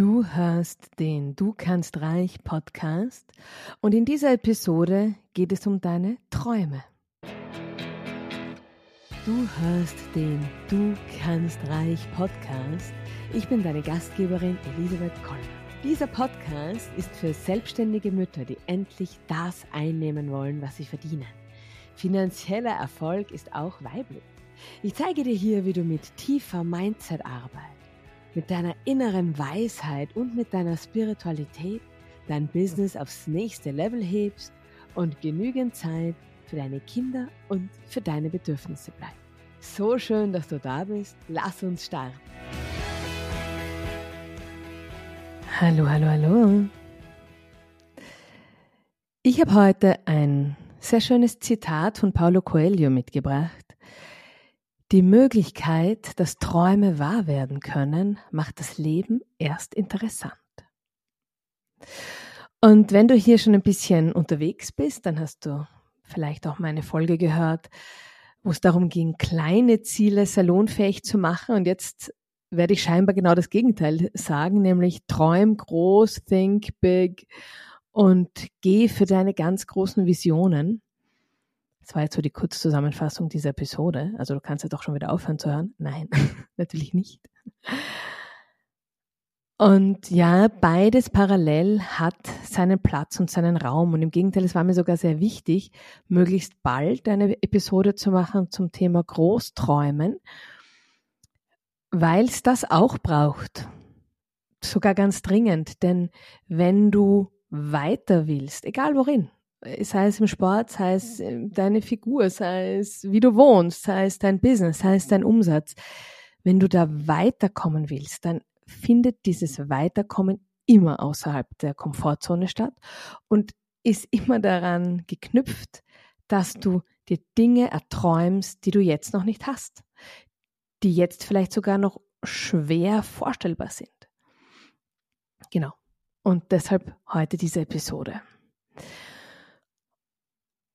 Du hörst den Du kannst reich Podcast und in dieser Episode geht es um deine Träume. Du hörst den Du kannst reich Podcast. Ich bin deine Gastgeberin Elisabeth Koller. Dieser Podcast ist für selbstständige Mütter, die endlich das einnehmen wollen, was sie verdienen. Finanzieller Erfolg ist auch weiblich. Ich zeige dir hier, wie du mit tiefer Mindset-Arbeit mit deiner inneren Weisheit und mit deiner Spiritualität dein Business aufs nächste Level hebst und genügend Zeit für deine Kinder und für deine Bedürfnisse bleibt. So schön, dass du da bist. Lass uns starten. Hallo, hallo, hallo. Ich habe heute ein sehr schönes Zitat von Paulo Coelho mitgebracht, die Möglichkeit, dass Träume wahr werden können, macht das Leben erst interessant. Und wenn du hier schon ein bisschen unterwegs bist, dann hast du vielleicht auch meine Folge gehört, wo es darum ging, kleine Ziele salonfähig zu machen. Und jetzt werde ich scheinbar genau das Gegenteil sagen, nämlich träum groß, think big und geh für deine ganz großen Visionen. Das war jetzt so die Kurzzusammenfassung dieser Episode. Also du kannst ja doch schon wieder aufhören zu hören. Nein, natürlich nicht. Und ja, beides parallel hat seinen Platz und seinen Raum. Und im Gegenteil, es war mir sogar sehr wichtig, möglichst bald eine Episode zu machen zum Thema Großträumen, weil es das auch braucht. Sogar ganz dringend. Denn wenn du weiter willst, egal worin, sei es im Sport, sei es deine Figur, sei es wie du wohnst, sei es dein Business, sei es dein Umsatz. Wenn du da weiterkommen willst, dann findet dieses Weiterkommen immer außerhalb der Komfortzone statt und ist immer daran geknüpft, dass du dir Dinge erträumst, die du jetzt noch nicht hast, die jetzt vielleicht sogar noch schwer vorstellbar sind. Genau. Und deshalb heute diese Episode.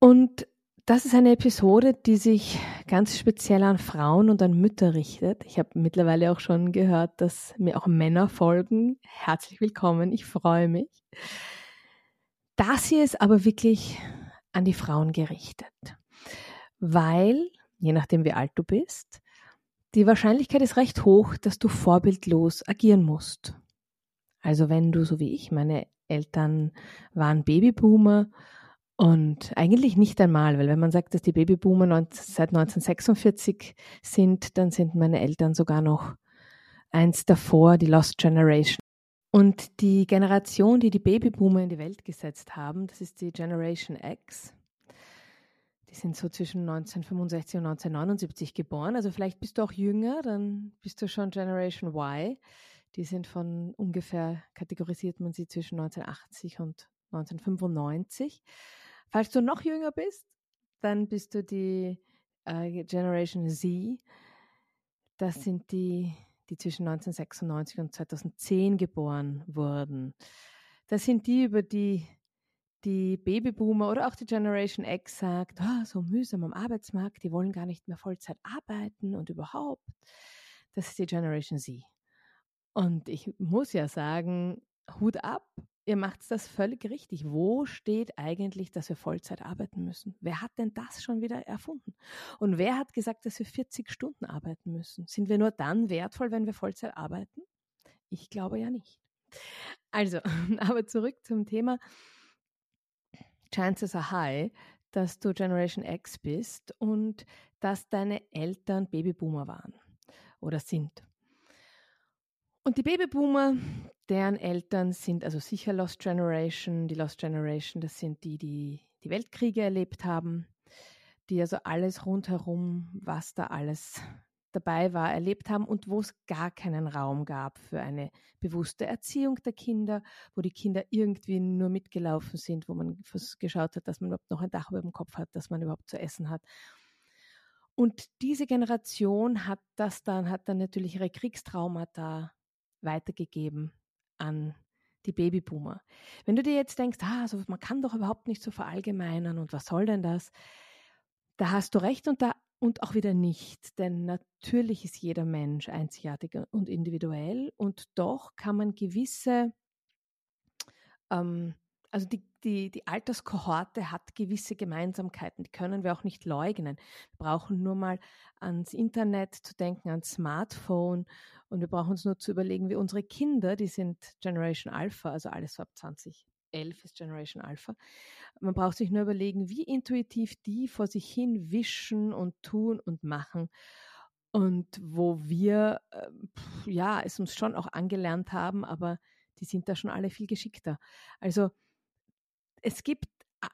Und das ist eine Episode, die sich ganz speziell an Frauen und an Mütter richtet. Ich habe mittlerweile auch schon gehört, dass mir auch Männer folgen. Herzlich willkommen, ich freue mich. Das hier ist aber wirklich an die Frauen gerichtet, weil, je nachdem wie alt du bist, die Wahrscheinlichkeit ist recht hoch, dass du vorbildlos agieren musst. Also wenn du, so wie ich, meine Eltern waren Babyboomer und eigentlich nicht einmal, weil wenn man sagt, dass die Babyboomer seit 1946 sind, dann sind meine Eltern sogar noch eins davor, die Lost Generation. Und die Generation, die die Babyboomer in die Welt gesetzt haben, das ist die Generation X. Die sind so zwischen 1965 und 1979 geboren. Also vielleicht bist du auch jünger, dann bist du schon Generation Y. Die sind von ungefähr, kategorisiert man sie zwischen 1980 und 1995. Falls du noch jünger bist, dann bist du die äh, Generation Z. Das sind die, die zwischen 1996 und 2010 geboren wurden. Das sind die, über die die Babyboomer oder auch die Generation X sagt, oh, so mühsam am Arbeitsmarkt, die wollen gar nicht mehr Vollzeit arbeiten und überhaupt. Das ist die Generation Z. Und ich muss ja sagen, Hut ab, ihr macht das völlig richtig. Wo steht eigentlich, dass wir Vollzeit arbeiten müssen? Wer hat denn das schon wieder erfunden? Und wer hat gesagt, dass wir 40 Stunden arbeiten müssen? Sind wir nur dann wertvoll, wenn wir Vollzeit arbeiten? Ich glaube ja nicht. Also, aber zurück zum Thema. Chances are high, dass du Generation X bist und dass deine Eltern Babyboomer waren oder sind. Und die Babyboomer, deren Eltern sind also sicher Lost Generation. Die Lost Generation, das sind die, die die Weltkriege erlebt haben, die also alles rundherum, was da alles dabei war, erlebt haben und wo es gar keinen Raum gab für eine bewusste Erziehung der Kinder, wo die Kinder irgendwie nur mitgelaufen sind, wo man geschaut hat, dass man überhaupt noch ein Dach über dem Kopf hat, dass man überhaupt zu essen hat. Und diese Generation hat das dann, hat dann natürlich ihre Kriegstraumata weitergegeben an die Babyboomer. Wenn du dir jetzt denkst, ah, also man kann doch überhaupt nicht so verallgemeinern und was soll denn das? Da hast du recht und da und auch wieder nicht, denn natürlich ist jeder Mensch einzigartig und individuell und doch kann man gewisse, ähm, also die, die, die Alterskohorte hat gewisse Gemeinsamkeiten, die können wir auch nicht leugnen. Wir brauchen nur mal ans Internet zu denken, ans Smartphone und wir brauchen uns nur zu überlegen, wie unsere Kinder, die sind Generation Alpha, also alles so ab 20, 11 ist Generation Alpha. Man braucht sich nur überlegen, wie intuitiv die vor sich hin wischen und tun und machen. Und wo wir, äh, ja, es uns schon auch angelernt haben, aber die sind da schon alle viel geschickter. Also es gibt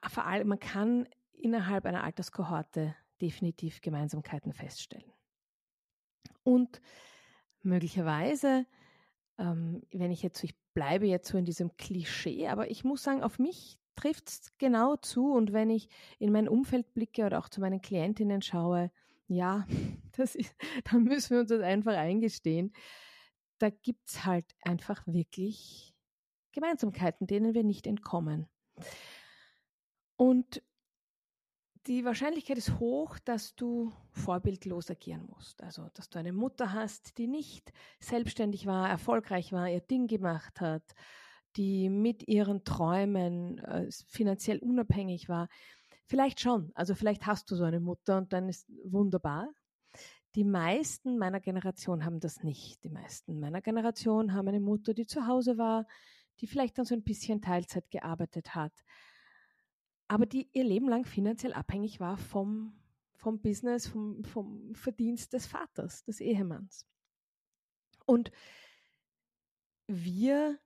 vor allem, man kann innerhalb einer Alterskohorte definitiv Gemeinsamkeiten feststellen. Und möglicherweise, ähm, wenn ich jetzt, ich bleibe jetzt so in diesem Klischee, aber ich muss sagen, auf mich trifft es genau zu. Und wenn ich in mein Umfeld blicke oder auch zu meinen Klientinnen schaue, ja, das ist, dann müssen wir uns das einfach eingestehen. Da gibt es halt einfach wirklich Gemeinsamkeiten, denen wir nicht entkommen. Und die Wahrscheinlichkeit ist hoch, dass du vorbildlos agieren musst. Also, dass du eine Mutter hast, die nicht selbstständig war, erfolgreich war, ihr Ding gemacht hat, die mit ihren Träumen äh, finanziell unabhängig war. Vielleicht schon. Also, vielleicht hast du so eine Mutter und dann ist wunderbar. Die meisten meiner Generation haben das nicht. Die meisten meiner Generation haben eine Mutter, die zu Hause war, die vielleicht dann so ein bisschen Teilzeit gearbeitet hat aber die ihr Leben lang finanziell abhängig war vom, vom Business, vom, vom Verdienst des Vaters, des Ehemanns. Und wir,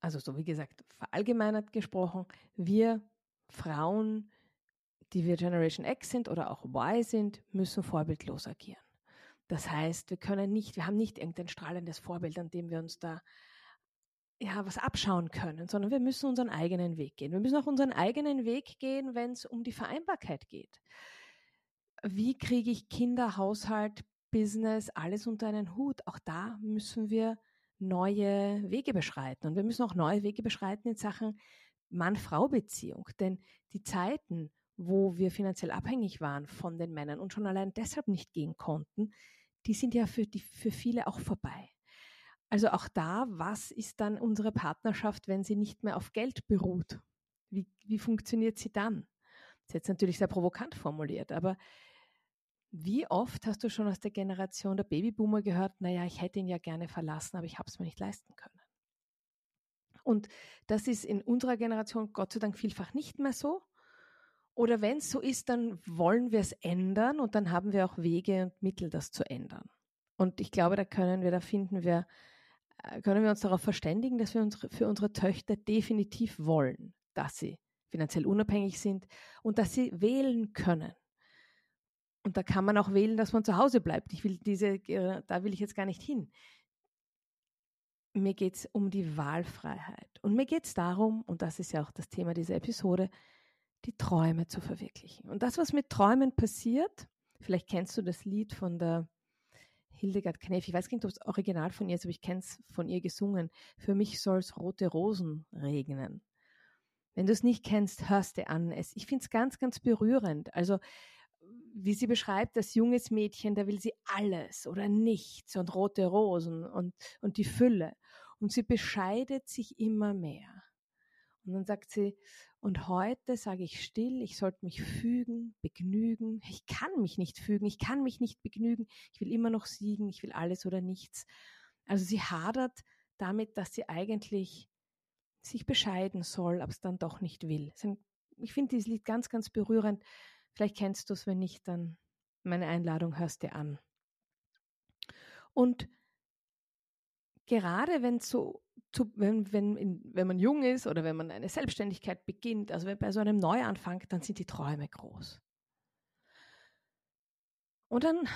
also so wie gesagt, verallgemeinert gesprochen, wir Frauen, die wir Generation X sind oder auch Y sind, müssen vorbildlos agieren. Das heißt, wir können nicht, wir haben nicht irgendein strahlendes Vorbild, an dem wir uns da ja, was abschauen können, sondern wir müssen unseren eigenen Weg gehen. Wir müssen auch unseren eigenen Weg gehen, wenn es um die Vereinbarkeit geht. Wie kriege ich Kinder, Haushalt, Business, alles unter einen Hut? Auch da müssen wir neue Wege beschreiten. Und wir müssen auch neue Wege beschreiten in Sachen Mann-Frau-Beziehung. Denn die Zeiten, wo wir finanziell abhängig waren von den Männern und schon allein deshalb nicht gehen konnten, die sind ja für, die, für viele auch vorbei. Also auch da, was ist dann unsere Partnerschaft, wenn sie nicht mehr auf Geld beruht? Wie, wie funktioniert sie dann? Das ist jetzt natürlich sehr provokant formuliert, aber wie oft hast du schon aus der Generation der Babyboomer gehört, naja, ich hätte ihn ja gerne verlassen, aber ich habe es mir nicht leisten können. Und das ist in unserer Generation Gott sei Dank vielfach nicht mehr so. Oder wenn es so ist, dann wollen wir es ändern und dann haben wir auch Wege und Mittel, das zu ändern. Und ich glaube, da können wir, da finden wir können wir uns darauf verständigen, dass wir uns für unsere Töchter definitiv wollen, dass sie finanziell unabhängig sind und dass sie wählen können. Und da kann man auch wählen, dass man zu Hause bleibt. Ich will diese, äh, da will ich jetzt gar nicht hin. Mir geht es um die Wahlfreiheit. Und mir geht es darum, und das ist ja auch das Thema dieser Episode, die Träume zu verwirklichen. Und das, was mit Träumen passiert, vielleicht kennst du das Lied von der Hildegard Knef, ich weiß nicht, ob es original von ihr ist, aber ich kenne es von ihr gesungen. Für mich soll es rote Rosen regnen. Wenn du es nicht kennst, hörst du an. Es, ich finde es ganz, ganz berührend. Also, wie sie beschreibt, das junges Mädchen, da will sie alles oder nichts und rote Rosen und, und die Fülle. Und sie bescheidet sich immer mehr. Und dann sagt sie, und heute sage ich still, ich sollte mich fügen, begnügen. Ich kann mich nicht fügen, ich kann mich nicht begnügen. Ich will immer noch siegen, ich will alles oder nichts. Also sie hadert damit, dass sie eigentlich sich bescheiden soll, aber es dann doch nicht will. Ich finde dieses Lied ganz, ganz berührend. Vielleicht kennst du es, wenn nicht, dann meine Einladung hörst dir an. Und gerade wenn so zu, wenn, wenn, wenn man jung ist oder wenn man eine Selbstständigkeit beginnt, also bei so einem Neuanfang, dann sind die Träume groß. Und dann,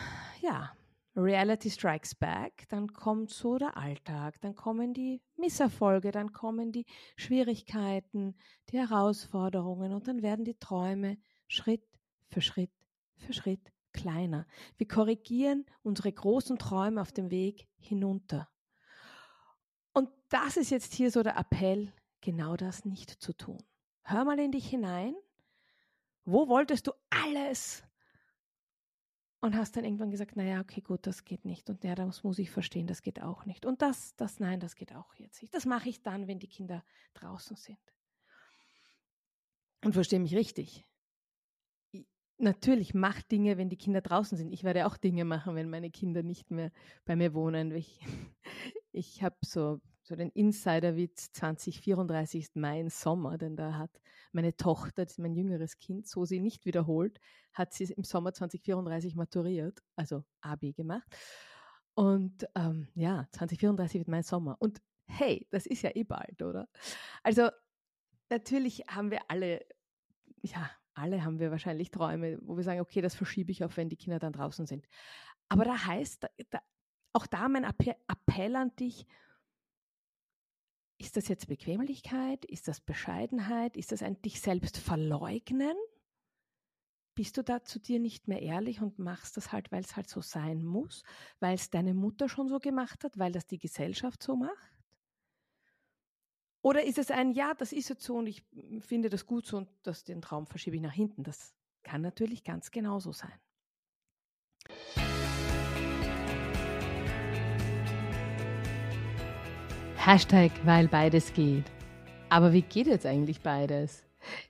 ja, Reality strikes back, dann kommt so der Alltag, dann kommen die Misserfolge, dann kommen die Schwierigkeiten, die Herausforderungen und dann werden die Träume Schritt für Schritt für Schritt kleiner. Wir korrigieren unsere großen Träume auf dem Weg hinunter. Und das ist jetzt hier so der Appell, genau das nicht zu tun. Hör mal in dich hinein. Wo wolltest du alles und hast dann irgendwann gesagt, naja, okay, gut, das geht nicht. Und ja, das muss ich verstehen, das geht auch nicht. Und das, das, nein, das geht auch jetzt nicht. Das mache ich dann, wenn die Kinder draußen sind. Und verstehe mich richtig. Natürlich mach Dinge, wenn die Kinder draußen sind. Ich werde auch Dinge machen, wenn meine Kinder nicht mehr bei mir wohnen. Ich, ich habe so so den Insiderwitz 2034 ist mein Sommer, denn da hat meine Tochter, das ist mein jüngeres Kind, so sie nicht wiederholt, hat sie im Sommer 2034 maturiert, also Abi gemacht. Und ähm, ja, 2034 wird mein Sommer. Und hey, das ist ja eh bald, oder? Also natürlich haben wir alle, ja, alle haben wir wahrscheinlich Träume, wo wir sagen, okay, das verschiebe ich auf, wenn die Kinder dann draußen sind. Aber da heißt, da, auch da mein Appell an dich, ist das jetzt Bequemlichkeit? Ist das Bescheidenheit? Ist das ein dich selbst verleugnen? Bist du da zu dir nicht mehr ehrlich und machst das halt, weil es halt so sein muss, weil es deine Mutter schon so gemacht hat, weil das die Gesellschaft so macht? Oder ist es ein, ja, das ist jetzt so und ich finde das gut so und das, den Traum verschiebe ich nach hinten? Das kann natürlich ganz genauso sein. Hashtag, weil beides geht. Aber wie geht jetzt eigentlich beides?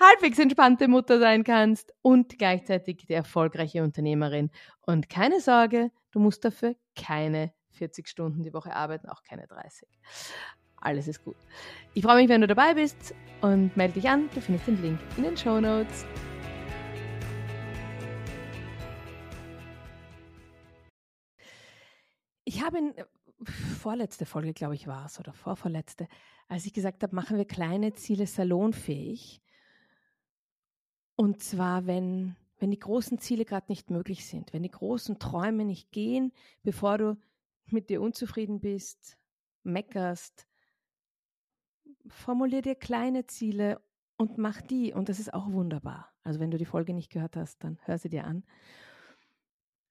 halbwegs entspannte Mutter sein kannst und gleichzeitig die erfolgreiche Unternehmerin. Und keine Sorge, du musst dafür keine 40 Stunden die Woche arbeiten, auch keine 30. Alles ist gut. Ich freue mich, wenn du dabei bist und melde dich an. Du findest den Link in den Show Notes. Ich habe in äh, vorletzte Folge, glaube ich, war es, oder vorvorletzte, als ich gesagt habe, machen wir kleine Ziele salonfähig. Und zwar, wenn, wenn die großen Ziele gerade nicht möglich sind, wenn die großen Träume nicht gehen, bevor du mit dir unzufrieden bist, meckerst, formulier dir kleine Ziele und mach die. Und das ist auch wunderbar. Also wenn du die Folge nicht gehört hast, dann hör sie dir an.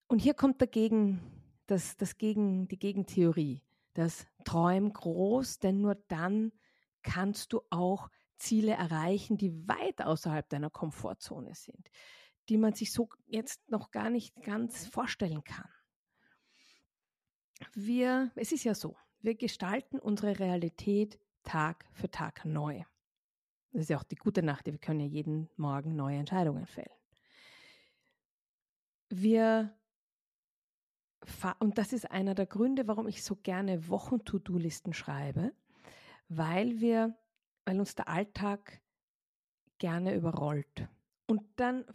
Und hier kommt dagegen das, das Gegen, die Gegentheorie, das Träum groß, denn nur dann kannst du auch Ziele erreichen, die weit außerhalb deiner Komfortzone sind, die man sich so jetzt noch gar nicht ganz vorstellen kann. Wir, es ist ja so, wir gestalten unsere Realität Tag für Tag neu. Das ist ja auch die gute Nacht, wir können ja jeden Morgen neue Entscheidungen fällen. Wir und das ist einer der Gründe, warum ich so gerne Wochen-To-Do-Listen schreibe, weil wir, weil uns der Alltag gerne überrollt. Und dann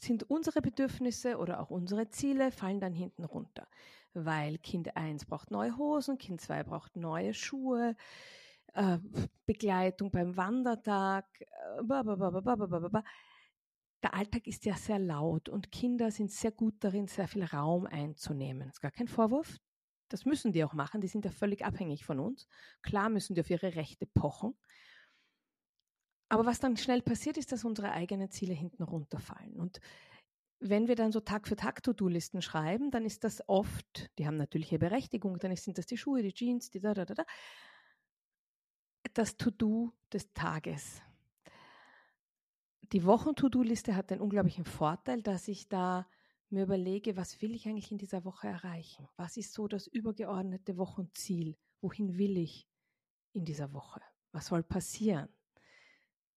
sind unsere Bedürfnisse oder auch unsere Ziele fallen dann hinten runter, weil Kind 1 braucht neue Hosen, Kind 2 braucht neue Schuhe, äh, Begleitung beim Wandertag, der Alltag ist ja sehr laut und Kinder sind sehr gut darin, sehr viel Raum einzunehmen. Das ist gar kein Vorwurf. Das müssen die auch machen. Die sind ja völlig abhängig von uns. Klar müssen die auf ihre Rechte pochen. Aber was dann schnell passiert, ist, dass unsere eigenen Ziele hinten runterfallen. Und wenn wir dann so Tag für Tag To-Do-Listen schreiben, dann ist das oft, die haben natürliche Berechtigung, dann sind das die Schuhe, die Jeans, die da, da, da, da. Das To-Do des Tages die Wochen-To-Do-Liste hat den unglaublichen Vorteil, dass ich da mir überlege, was will ich eigentlich in dieser Woche erreichen? Was ist so das übergeordnete Wochenziel? Wohin will ich in dieser Woche? Was soll passieren?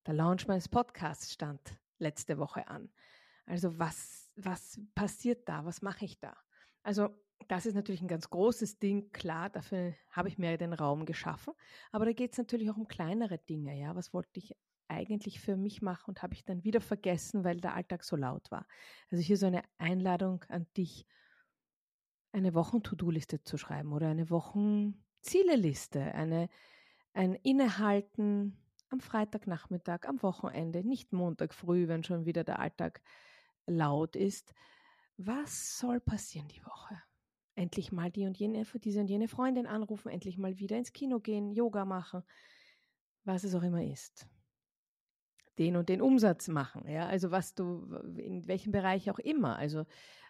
Der Launch meines Podcasts stand letzte Woche an. Also was, was passiert da? Was mache ich da? Also das ist natürlich ein ganz großes Ding, klar, dafür habe ich mir den Raum geschaffen. Aber da geht es natürlich auch um kleinere Dinge, ja. Was wollte ich eigentlich für mich mache und habe ich dann wieder vergessen, weil der Alltag so laut war. Also hier so eine Einladung an dich, eine Wochen-To-Do-Liste zu schreiben oder eine Wochen-Ziele-Liste, eine, ein Innehalten am Freitagnachmittag, am Wochenende, nicht Montag früh, wenn schon wieder der Alltag laut ist. Was soll passieren die Woche? endlich mal die und jene, diese und jene Freundin anrufen, endlich mal wieder ins Kino gehen, Yoga machen, was es auch immer ist. Den und den Umsatz machen, ja, also was du, in welchem Bereich auch immer, also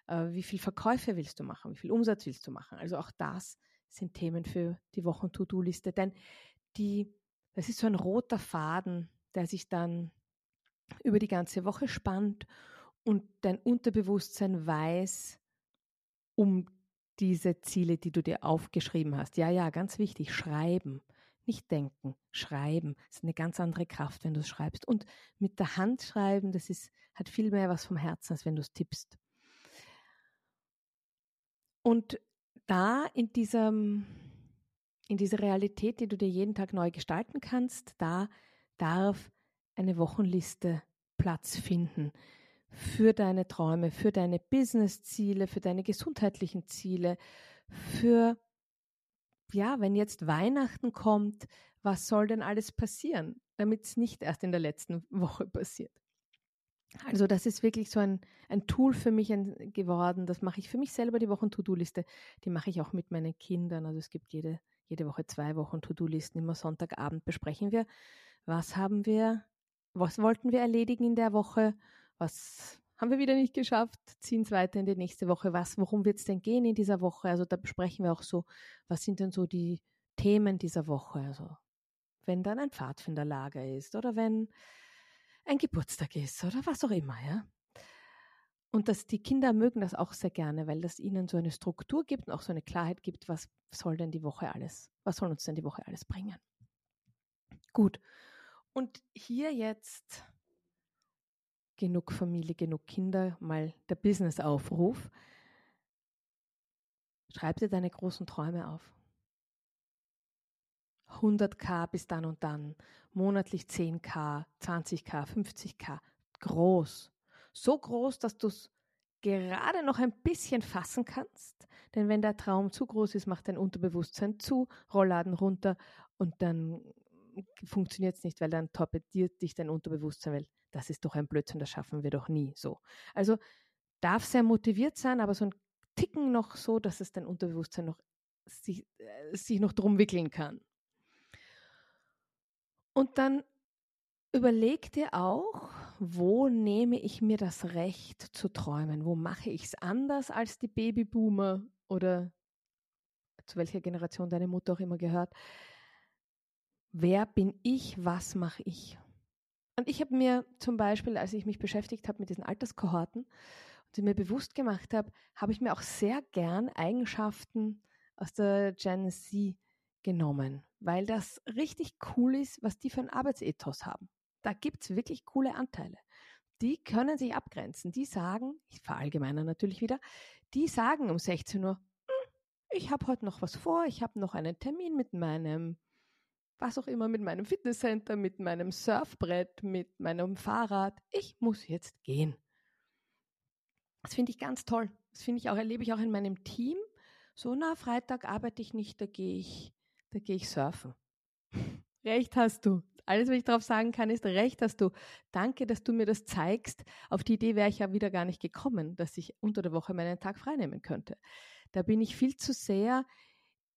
äh, wie viel Verkäufe willst du machen, wie viel Umsatz willst du machen, also auch das sind Themen für die Wochen-To-Do-Liste, denn die, das ist so ein roter Faden, der sich dann über die ganze Woche spannt und dein Unterbewusstsein weiß um diese Ziele, die du dir aufgeschrieben hast. Ja, ja, ganz wichtig, schreiben. Nicht denken, schreiben. Das ist eine ganz andere Kraft, wenn du es schreibst. Und mit der Hand schreiben, das ist, hat viel mehr was vom Herzen, als wenn du es tippst. Und da in diesem, in dieser Realität, die du dir jeden Tag neu gestalten kannst, da darf eine Wochenliste Platz finden für deine Träume, für deine Business-Ziele, für deine gesundheitlichen Ziele, für, ja, wenn jetzt Weihnachten kommt, was soll denn alles passieren, damit es nicht erst in der letzten Woche passiert. Also das ist wirklich so ein, ein Tool für mich geworden. Das mache ich für mich selber, die Wochen-To-Do-Liste. Die mache ich auch mit meinen Kindern. Also es gibt jede, jede Woche zwei Wochen To-Do-Listen. Immer Sonntagabend besprechen wir, was haben wir, was wollten wir erledigen in der Woche was haben wir wieder nicht geschafft, ziehen es weiter in die nächste Woche. Was, worum wird es denn gehen in dieser Woche? Also da besprechen wir auch so, was sind denn so die Themen dieser Woche? Also wenn dann ein Pfadfinderlager ist oder wenn ein Geburtstag ist oder was auch immer, ja. Und dass die Kinder mögen das auch sehr gerne, weil das ihnen so eine Struktur gibt und auch so eine Klarheit gibt, was soll denn die Woche alles, was soll uns denn die Woche alles bringen? Gut. Und hier jetzt genug Familie, genug Kinder, mal der Business-Aufruf. Schreib dir deine großen Träume auf. 100k bis dann und dann, monatlich 10k, 20k, 50k, groß. So groß, dass du es gerade noch ein bisschen fassen kannst. Denn wenn der Traum zu groß ist, macht dein Unterbewusstsein zu, Rollladen runter und dann funktioniert es nicht, weil dann torpediert dich dein Unterbewusstsein, weil das ist doch ein Blödsinn, das schaffen wir doch nie so. Also darf sehr motiviert sein, aber so ein Ticken noch so, dass es dein Unterbewusstsein noch sich, äh, sich noch drum wickeln kann. Und dann überleg dir auch, wo nehme ich mir das Recht zu träumen? Wo mache ich es anders als die Babyboomer oder zu welcher Generation deine Mutter auch immer gehört? Wer bin ich? Was mache ich? Und ich habe mir zum Beispiel, als ich mich beschäftigt habe mit diesen Alterskohorten und mir bewusst gemacht habe, habe ich mir auch sehr gern Eigenschaften aus der Gen Z genommen, weil das richtig cool ist, was die für ein Arbeitsethos haben. Da gibt es wirklich coole Anteile. Die können sich abgrenzen. Die sagen, ich verallgemeine natürlich wieder, die sagen um 16 Uhr, hm, ich habe heute noch was vor, ich habe noch einen Termin mit meinem was auch immer, mit meinem Fitnesscenter, mit meinem Surfbrett, mit meinem Fahrrad. Ich muss jetzt gehen. Das finde ich ganz toll. Das finde ich auch, erlebe ich auch in meinem Team. So, na, Freitag arbeite ich nicht, da gehe ich, da gehe ich surfen. Recht hast du. Alles, was ich darauf sagen kann, ist, recht hast du. Danke, dass du mir das zeigst. Auf die Idee wäre ich ja wieder gar nicht gekommen, dass ich unter der Woche meinen Tag freinehmen könnte. Da bin ich viel zu sehr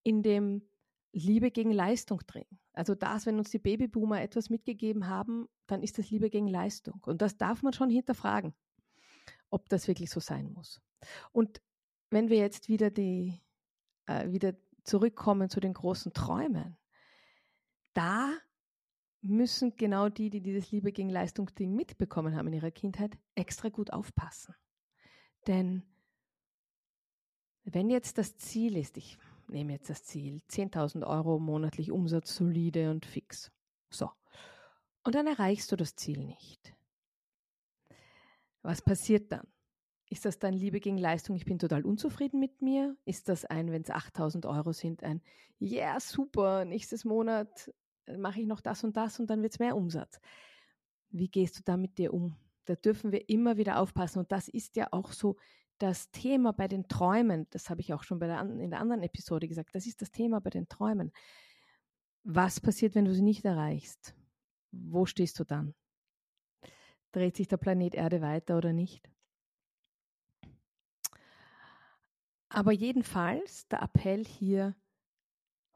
in dem Liebe gegen Leistung drin. Also das, wenn uns die Babyboomer etwas mitgegeben haben, dann ist das Liebe gegen Leistung. Und das darf man schon hinterfragen, ob das wirklich so sein muss. Und wenn wir jetzt wieder die, äh, wieder zurückkommen zu den großen Träumen, da müssen genau die, die dieses Liebe gegen Leistung Ding mitbekommen haben in ihrer Kindheit, extra gut aufpassen. Denn wenn jetzt das Ziel ist, ich nehme jetzt das Ziel, 10.000 Euro monatlich Umsatz solide und fix. So. Und dann erreichst du das Ziel nicht. Was passiert dann? Ist das dann Liebe gegen Leistung, ich bin total unzufrieden mit mir? Ist das ein, wenn es 8000 Euro sind, ein, yeah, super, nächstes Monat mache ich noch das und das und dann wird es mehr Umsatz? Wie gehst du da mit dir um? Da dürfen wir immer wieder aufpassen und das ist ja auch so das Thema bei den Träumen, das habe ich auch schon der, in der anderen Episode gesagt, das ist das Thema bei den Träumen. Was passiert, wenn du sie nicht erreichst? Wo stehst du dann? Dreht sich der Planet Erde weiter oder nicht? Aber jedenfalls der Appell hier,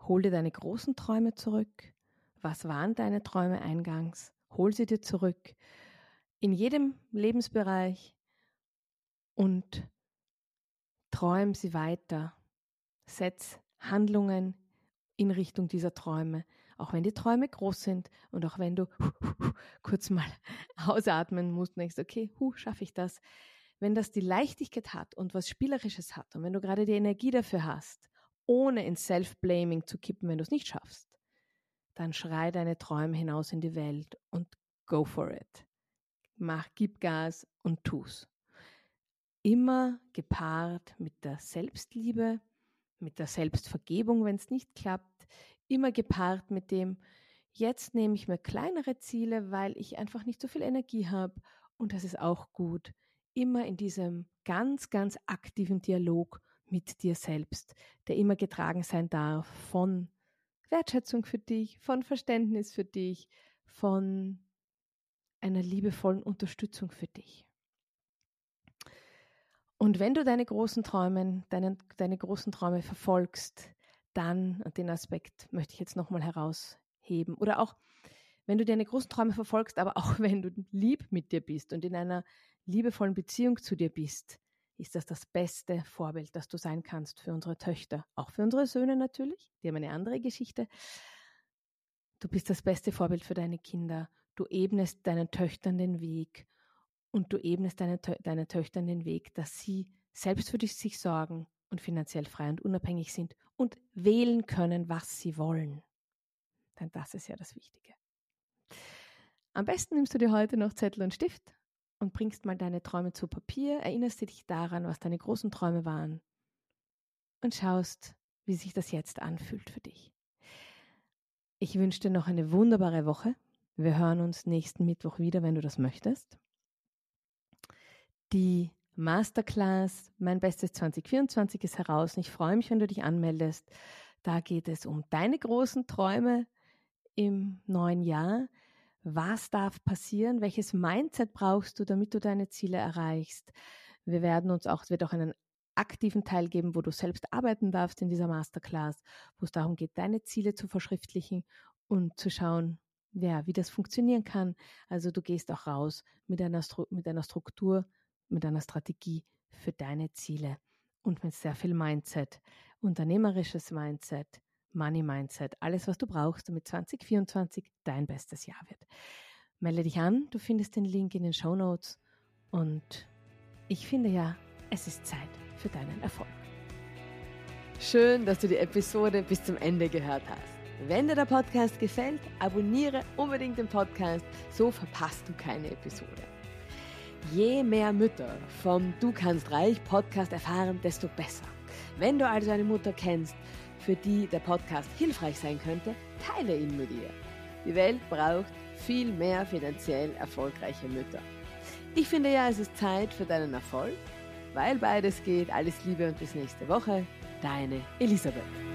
hol dir deine großen Träume zurück. Was waren deine Träume eingangs? Hol sie dir zurück. In jedem Lebensbereich und träum sie weiter. Setz Handlungen in Richtung dieser Träume. Auch wenn die Träume groß sind und auch wenn du kurz mal ausatmen musst und denkst, okay, hu, schaffe ich das. Wenn das die Leichtigkeit hat und was Spielerisches hat und wenn du gerade die Energie dafür hast, ohne ins Self-Blaming zu kippen, wenn du es nicht schaffst, dann schrei deine Träume hinaus in die Welt und go for it. Mach, gib Gas und tu's. Immer gepaart mit der Selbstliebe, mit der Selbstvergebung, wenn es nicht klappt, immer gepaart mit dem, jetzt nehme ich mir kleinere Ziele, weil ich einfach nicht so viel Energie habe und das ist auch gut. Immer in diesem ganz, ganz aktiven Dialog mit dir selbst, der immer getragen sein darf von Wertschätzung für dich, von Verständnis für dich, von einer liebevollen Unterstützung für dich. Und wenn du deine großen Träume, deine, deine großen Träume verfolgst, dann, und den Aspekt möchte ich jetzt nochmal herausheben, oder auch, wenn du deine großen Träume verfolgst, aber auch wenn du lieb mit dir bist und in einer liebevollen Beziehung zu dir bist, ist das das beste Vorbild, das du sein kannst für unsere Töchter, auch für unsere Söhne natürlich, die haben eine andere Geschichte. Du bist das beste Vorbild für deine Kinder. Du ebnest deinen Töchtern den Weg und du ebnest deine, deine Töchter den Weg, dass sie selbst für sich sorgen und finanziell frei und unabhängig sind und wählen können, was sie wollen. Denn das ist ja das Wichtige. Am besten nimmst du dir heute noch Zettel und Stift und bringst mal deine Träume zu Papier, erinnerst dich daran, was deine großen Träume waren und schaust, wie sich das jetzt anfühlt für dich. Ich wünsche dir noch eine wunderbare Woche. Wir hören uns nächsten Mittwoch wieder, wenn du das möchtest die Masterclass Mein Bestes 2024 ist heraus. Ich freue mich, wenn du dich anmeldest. Da geht es um deine großen Träume im neuen Jahr. Was darf passieren? Welches Mindset brauchst du, damit du deine Ziele erreichst? Wir werden uns auch, es wird auch einen aktiven Teil geben, wo du selbst arbeiten darfst in dieser Masterclass, wo es darum geht, deine Ziele zu verschriftlichen und zu schauen, ja, wie das funktionieren kann. Also du gehst auch raus mit einer, mit einer Struktur, mit einer Strategie für deine Ziele und mit sehr viel Mindset, unternehmerisches Mindset, Money Mindset, alles, was du brauchst, damit 2024 dein bestes Jahr wird. Melde dich an, du findest den Link in den Show Notes und ich finde ja, es ist Zeit für deinen Erfolg. Schön, dass du die Episode bis zum Ende gehört hast. Wenn dir der Podcast gefällt, abonniere unbedingt den Podcast, so verpasst du keine Episode. Je mehr Mütter vom Du kannst reich Podcast erfahren, desto besser. Wenn du also eine Mutter kennst, für die der Podcast hilfreich sein könnte, teile ihn mit ihr. Die Welt braucht viel mehr finanziell erfolgreiche Mütter. Ich finde ja, es ist Zeit für deinen Erfolg, weil beides geht. Alles Liebe und bis nächste Woche. Deine Elisabeth.